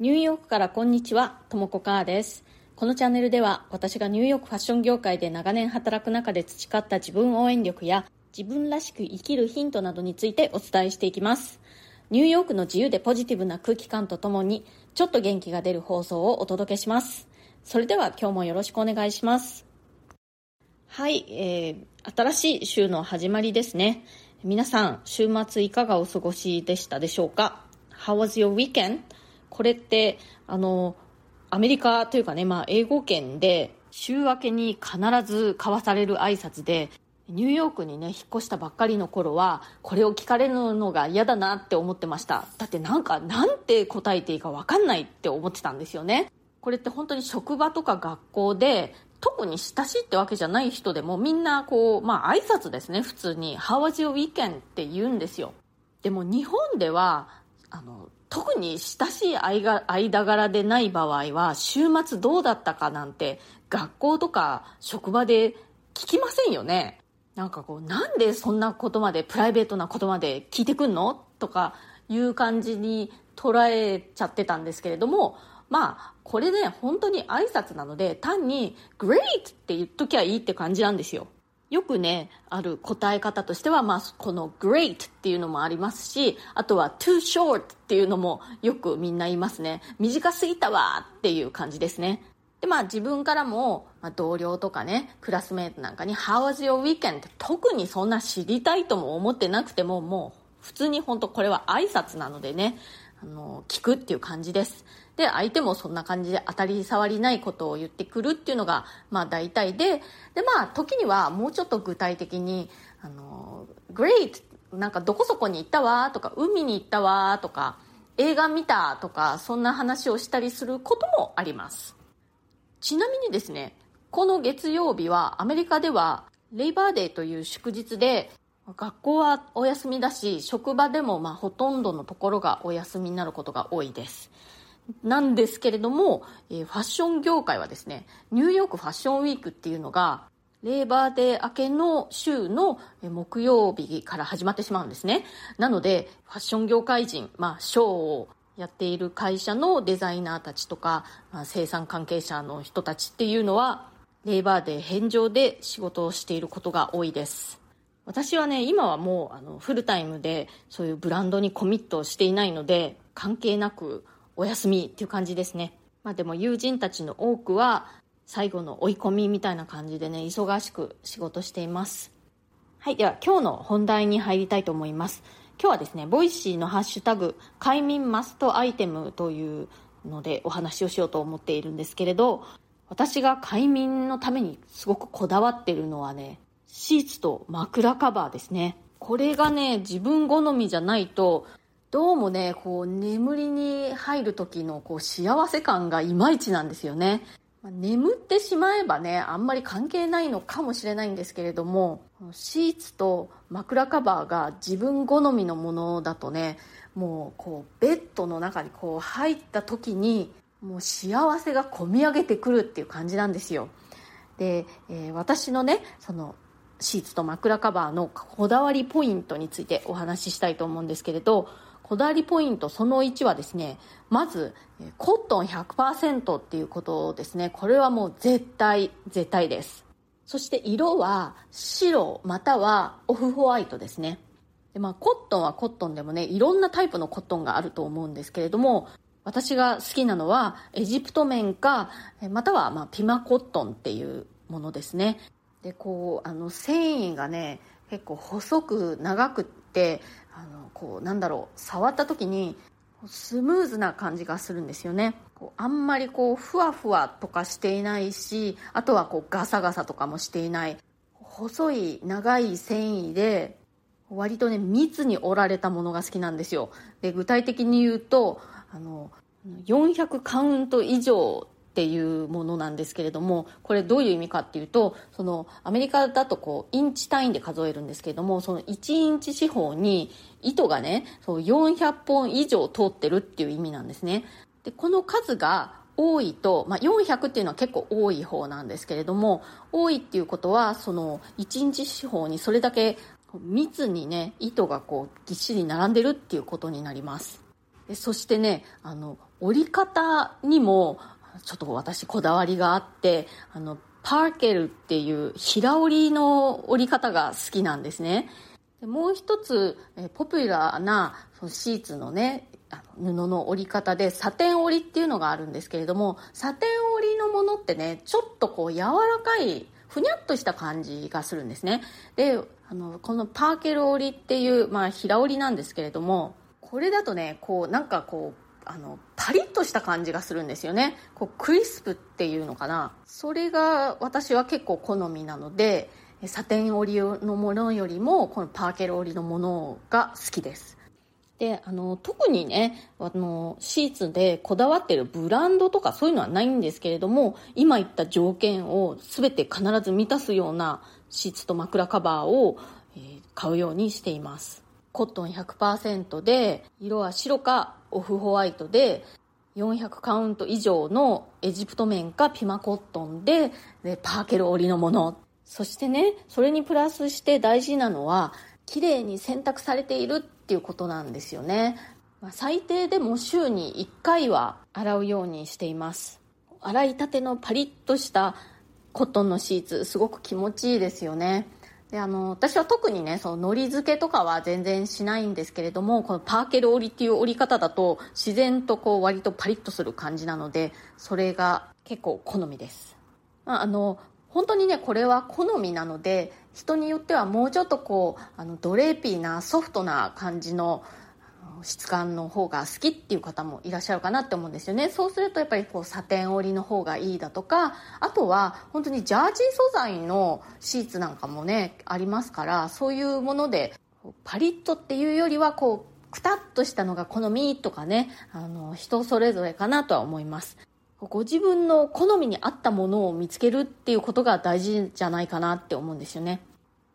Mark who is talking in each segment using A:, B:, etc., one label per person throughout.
A: ニューヨークからこんにちは、ともこかーです。このチャンネルでは私がニューヨークファッション業界で長年働く中で培った自分応援力や自分らしく生きるヒントなどについてお伝えしていきます。ニューヨークの自由でポジティブな空気感とともにちょっと元気が出る放送をお届けします。それでは今日もよろしくお願いします。はい、えー、新しい週の始まりですね。皆さん、週末いかがお過ごしでしたでしょうか ?How was your weekend? これって、あの、アメリカというかね、まあ、英語圏で、週明けに必ず交わされる挨拶で、ニューヨークにね、引っ越したばっかりの頃は、これを聞かれるのが嫌だなって思ってました。だってなんか、なんて答えていいかわかんないって思ってたんですよね。これって本当に職場とか学校で、特に親しいってわけじゃない人でもみんなこう、まあ挨拶ですね、普通に。How was your weekend? って言うんですよ。でも日本では、あの、特に親しい間柄でない場合は、週末どうだったかなんて、学校とか職場で聞きませんよね。なんかこう、なんでそんなことまで、プライベートなことまで聞いてくんのとかいう感じに捉えちゃってたんですけれども、まあ、これね、本当に挨拶なので、単に、great って言っときゃいいって感じなんですよ。よくね、ある答え方としては、まあ、この great っていうのもありますし、あとは too short っていうのもよくみんな言いますね。短すぎたわっていう感じですね。で、まあ自分からも、まあ、同僚とかね、クラスメートなんかに How was your weekend? って特にそんな知りたいとも思ってなくても、もう普通に本当これは挨拶なのでね、あの、聞くっていう感じです。で、相手もそんな感じで当たり障りないことを言ってくるっていうのが、まあ大体で、で、まあ時にはもうちょっと具体的に、あの、great! なんかどこそこに行ったわとか、海に行ったわとか、映画見たとか、そんな話をしたりすることもあります。ちなみにですね、この月曜日はアメリカではレイバーデーという祝日で学校はお休みだし職場でもまあほとんどのところがお休みになることが多いですなんですけれども、えー、ファッション業界はですね、ニューヨークファッションウィークっていうのが、レーバーデー明けの週の木曜日から始まってしまうんですね。なので、ファッション業界人、まあ、ショーをやっている会社のデザイナーたちとか、まあ、生産関係者の人たちっていうのは、レーバーデー返上で仕事をしていることが多いです。私はね、今はもうあのフルタイムでそういうブランドにコミットしていないので、関係なくお休みっていう感じですね。まあでも友人たちの多くは最後の追い込みみたいな感じでね、忙しく仕事しています。はい、では今日の本題に入りたいと思います。今日はですね、 Voicy のハッシュタグ、快眠マストアイテムというのでお話をしようと思っているんですけれど、私が快眠のためにすごくこだわってるのはね、シーツと枕カバーですね。これがね、自分好みじゃないとどうもね、こう、眠りに入る時のこう幸せ感がいまいちなんですよね。眠ってしまえばね、あんまり関係ないのかもしれないんですけれども、シーツと枕カバーが自分好みのものだとね、もうこう、ベッドの中にこう入った時に、もう幸せがこみ上げてくるっていう感じなんですよ。で、えー、私のね、その、シーツと枕カバーのこだわりポイントについてお話ししたいと思うんですけれど、こだわりポイントその1はですね、まず、コットン100%っていうことですね。これはもう絶対、絶対です。そして色は白またはオフホワイトですね。でまあ、コットンはコットンでもね、いろんなタイプのコットンがあると思うんですけれども、私が好きなのはエジプト綿か、またはまあピマコットンっていうものですね。で、こう、あの繊維がね、結構細く長くってあのこうなんだろう触った時にスムーズな感じがするんですよね。こうあんまりこうふわふわとかしていないしあとはこうガサガサとかもしていない。細い長い繊維で割とね密に折られたものが好きなんですよ。で具体的に言うとあの400カウント以上っていうものなんですけれどもこれどういう意味かっていうとそのアメリカだとこうインチ単位で数えるんですけれどもその1インチ四方に糸がねそう400本以上通ってるっていう意味なんですね。でこの数が多いと、まあ、400っていうのは結構多い方なんですけれども多いっていうことはその1インチ四方にそれだけ密にね糸がこうぎっしり並んでるっていうことになります。でそしてねあの折り方にもちょっと私こだわりがあってあのパーケルっていう平織りの折り方が好きなんですね。でもう一つ、えポピュラーなそのシーツのね布の折り方でサテン織りっていうのがあるんですけれどもサテン織りのものってねちょっとこう柔らかいふにゃっとした感じがするんですね。であのこのパーケル織りっていう、まあ、平織りなんですけれどもこれだとねこうなんかこうあのパリッとした感じがするんですよね。こうクリスプっていうのかな。それが私は結構好みなのでサテン織りのものよりもこのパーケル織りのものが好きです。であの特にねあのシーツでこだわってるブランドとかそういうのはないんですけれども今言った条件を全て必ず満たすようなシーツと枕カバーを、え、買うようにしています。コットン100%で色は白かオフホワイトで400カウント以上のエジプト綿かピマコットンででパーケル織りのもの。そしてねそれにプラスして大事なのは綺麗に洗濯されているっていうことなんですよね、まあ、最低でも週に1回は洗うようにしています。洗いたてのパリッとしたコットンのシーツすごく気持ちいいですよね。であの私は特にねその海苔漬けとかは全然しないんですけれどもこのパーケル織りっていう織り方だと自然とこう割とパリッとする感じなのでそれが結構好みです、あ、あの本当にねこれは好みなので人によってはもうちょっとこうあのドレーピーなソフトな感じの質感の方が好きっていう方もいらっしゃるかなって思うんですよね。そうするとやっぱりこうサテン織りの方がいいだとかあとは本当にジャージー素材のシーツなんかもねありますからそういうものでパリッとっていうよりはこうくたっとしたのが好みとかねあの人それぞれかなとは思います。ご自分の好みに合ったものを見つけるっていうことが大事じゃないかなって思うんですよね。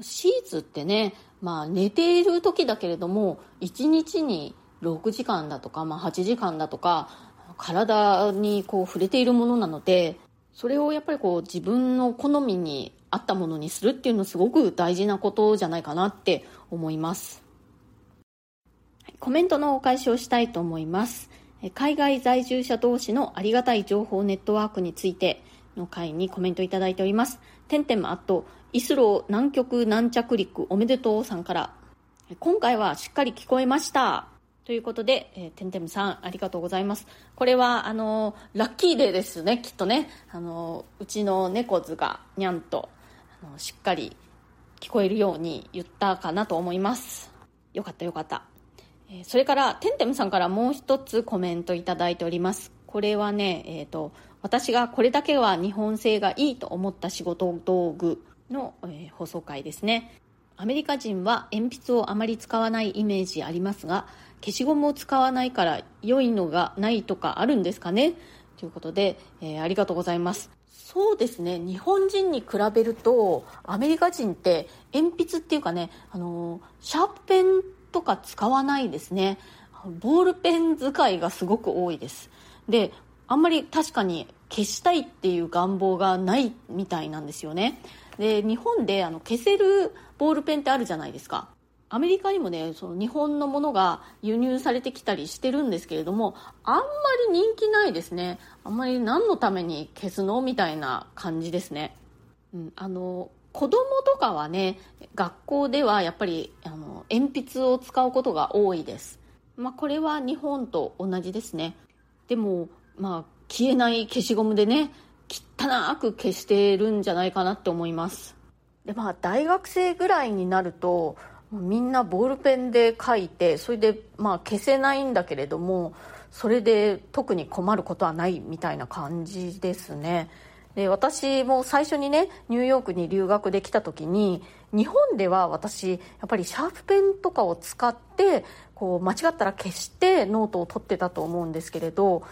A: シーツってねまあ、寝ている時だけれども1日に6時間だとか、まあ、8時間だとか体にこう触れているものなのでそれをやっぱりこう自分の好みに合ったものにするっていうのすごく大事なことじゃないかなって思いますコメントのお返しをしたいと思います海外在住者同士のありがたい情報ネットワークについての回にコメントいただいております。てんてんあと、イスロー南極南着陸おめでとうさんから、今回はしっかり聞こえました。ということで、えー、てんてんさん、ありがとうございます。これは、あのラッキーデーですね、きっとね。あのうちの猫図が、にゃんと、あのしっかり聞こえるように言ったかなと思います。よかったよかった。え、それから、てんてんさんからもう一つコメントいただいております。これはね、えっ、と、私がこれだけは日本製がいいと思った仕事道具の、えー、放送回ですね。アメリカ人は鉛筆をあまり使わないイメージありますが、消しゴムを使わないから良いのがないとかあるんですかね？ということで、えー、ありがとうございます。そうですね。日本人に比べるとアメリカ人って鉛筆っていうかねあのシャープペンとか使わないですね。ボールペン使いがすごく多いです。であんまり確かに消したいっていう願望がないみたいなんですよね。で日本であの消せるボールペンってあるじゃないですか。アメリカにもねその日本のものが輸入されてきたりしてるんですけれどもあんまり人気ないですね。あんまり何のために消すのみたいな感じですね、うん、あの子供とかはね学校ではやっぱりあの鉛筆を使うことが多いです、まあ、これは日本と同じですね。でもまあ消えない消しゴムでね汚く消してるんじゃないかなって思います。でまあ大学生ぐらいになるとみんなボールペンで書いてそれでまあ消せないんだけれどもそれで特に困ることはないみたいな感じですね。で私も最初にねニューヨークに留学できた時に日本では私やっぱりシャープペンとかを使ってこう間違ったら消してノートを取ってたと思うんですけれど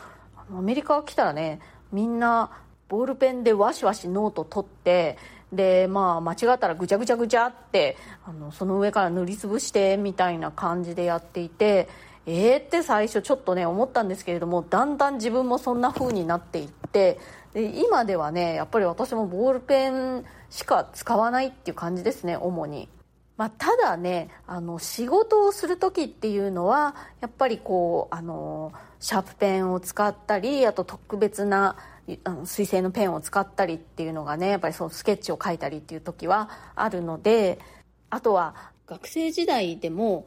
A: アメリカ来たらねみんなボールペンでワシワシノート取ってでまあ間違ったらぐちゃぐちゃぐちゃってあのその上から塗りつぶしてみたいな感じでやっていてえーって最初ちょっとね思ったんですけれどもだんだん自分もそんな風になっていってで今ではねやっぱり私もボールペンしか使わないっていう感じですね主に。まあ、ただねあの仕事をする時っていうのはやっぱりこうあのシャープペンを使ったりあと特別なあの水性のペンを使ったりっていうのがねやっぱりそうスケッチを書いたりっていう時はあるのであとは学生時代でも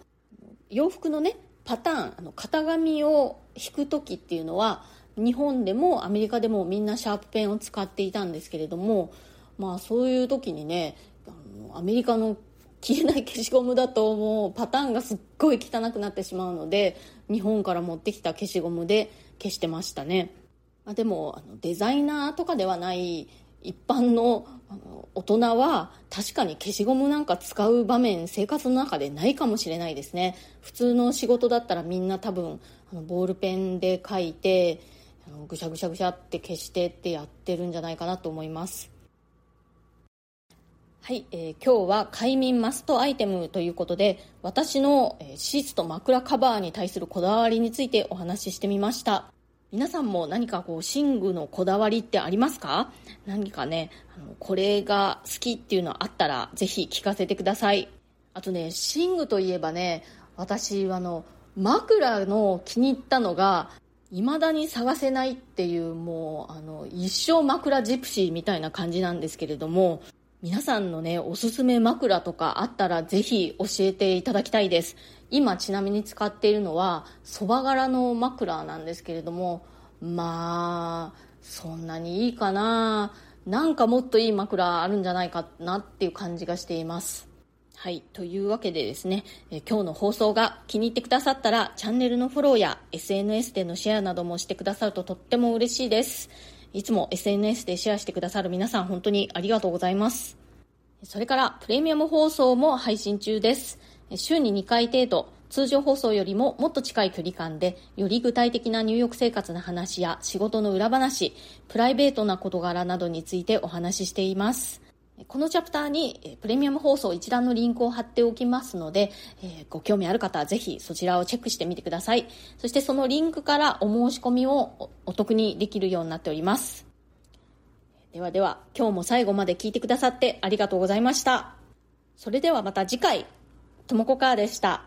A: 洋服のねパターンあの型紙を引く時っていうのは日本でもアメリカでもみんなシャープペンを使っていたんですけれどもまあそういう時にねあのアメリカの消えない消しゴムだともうパターンがすっごい汚くなってしまうので日本から持ってきた消しゴムで消してましたね、まあ、でもあのデザイナーとかではない一般のあの大人は確かに消しゴムなんか使う場面生活の中でないかもしれないですね。普通の仕事だったらみんな多分あのボールペンで書いてあのぐしゃぐしゃぐしゃって消してってやってるんじゃないかなと思います。はい、えー、今日は快眠マストアイテムということで私の、えー、シーツと枕カバーに対するこだわりについてお話ししてみました。皆さんも何かこう寝具のこだわりってありますか？何かねあのこれが好きっていうのあったらぜひ聞かせてください。あとね寝具といえばね私あの枕の気に入ったのが未だに探せないっていうもうあの一生枕ジプシーみたいな感じなんですけれども皆さんのね、おすすめ枕とかあったらぜひ教えていただきたいです。今ちなみに使っているのは、そば柄の枕なんですけれども、まあ、そんなにいいかななんかもっといい枕あるんじゃないかなっていう感じがしています。はい。というわけでですね、え今日の放送が気に入ってくださったら、チャンネルのフォローや SNS でのシェアなどもしてくださるととっても嬉しいです。いつも SNS でシェアしてくださる皆さん本当にありがとうございます。それからプレミアム放送も配信中です。週に2回程度、通常放送よりももっと近い距離感で、より具体的な入浴生活の話や仕事の裏話、プライベートな事柄などについてお話ししています。このチャプターにプレミアム放送一覧のリンクを貼っておきますので、えご興味ある方はぜひそちらをチェックしてみてください。そしてそのリンクからお申し込みをお得にできるようになっております。ではでは、今日も最後まで聞いてくださってありがとうございました。それではまた次回、ともこかーでした。